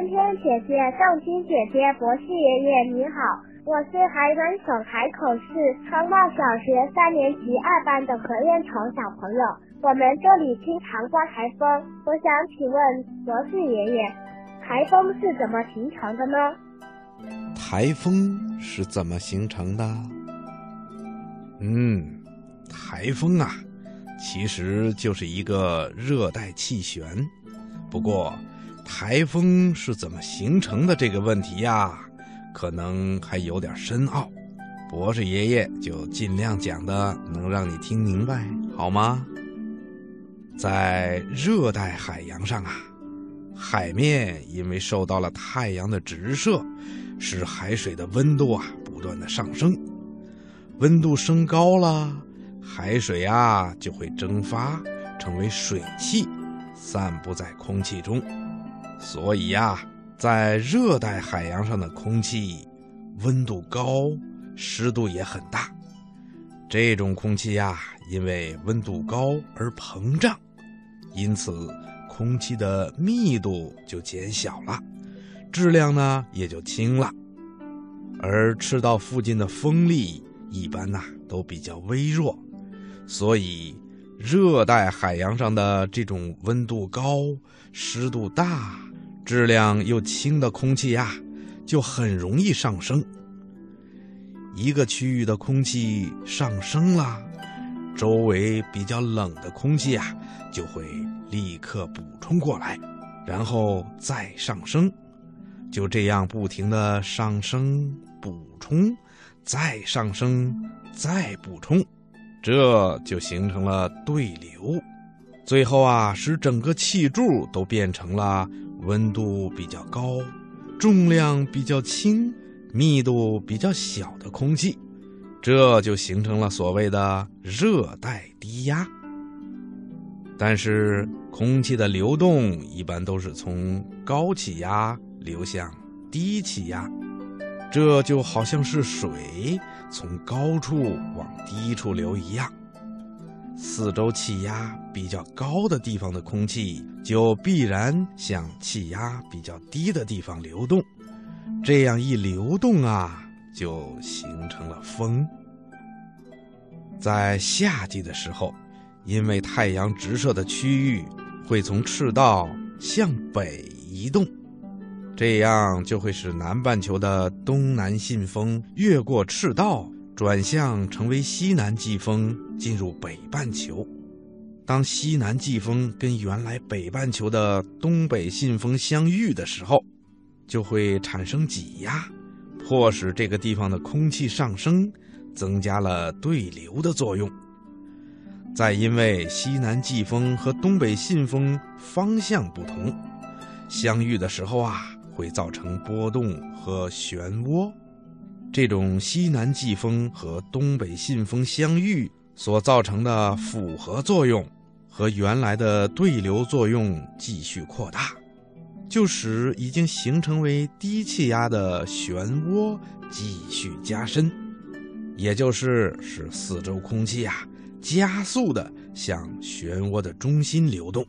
天天姐姐、宋青姐姐、博士爷爷，你好，我是海南省海口市昌茂小学三年级二班的何彦成小朋友。我们这里经常刮台风，我想请问博士爷爷，台风是怎么形成的呢？台风是怎么形成的？嗯，台风啊，其实就是一个热带气旋。不过，台风是怎么形成的这个问题呀，可能还有点深奥。博士爷爷就尽量讲的能让你听明白，好吗？在热带海洋上啊，海面因为受到了太阳的直射，使海水的温度啊不断的上升。温度升高了，海水啊就会蒸发，成为水汽，散布在空气中。所以呀，在热带海洋上的空气温度高，湿度也很大。这种空气呀，因为温度高而膨胀，因此空气的密度就减小了，质量呢也就轻了。而赤道附近的风力一般呐都比较微弱，所以热带海洋上的这种温度高、湿度大。质量又轻的空气呀，就很容易上升。一个区域的空气上升了，周围比较冷的空气呀，就会立刻补充过来，然后再上升，就这样不停的上升、补充、再上升、再补充，这就形成了对流，最后啊，使整个气柱都变成了。温度比较高，重量比较轻，密度比较小的空气，这就形成了所谓的热带低压。但是，空气的流动一般都是从高气压流向低气压，这就好像是水从高处往低处流一样。四周气压比较高的地方的空气，就必然向气压比较低的地方流动。这样一流动啊，就形成了风。在夏季的时候，因为太阳直射的区域会从赤道向北移动，这样就会使南半球的东南信风越过赤道。转向成为西南季风进入北半球，当西南季风跟原来北半球的东北信风相遇的时候，就会产生挤压，迫使这个地方的空气上升，增加了对流的作用。再因为西南季风和东北信风方向不同，相遇的时候啊，会造成波动和漩涡。这种西南季风和东北信风相遇所造成的复合作用，和原来的对流作用继续扩大，就使已经形成为低气压的漩涡继续加深，也就是使四周空气啊加速的向漩涡的中心流动，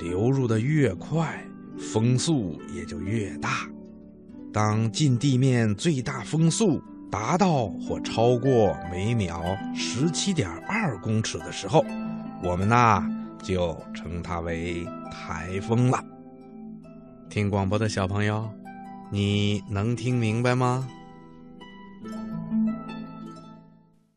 流入的越快，风速也就越大。当近地面最大风速达到或超过每秒十七点二公尺的时候，我们呐就称它为台风了。听广播的小朋友，你能听明白吗？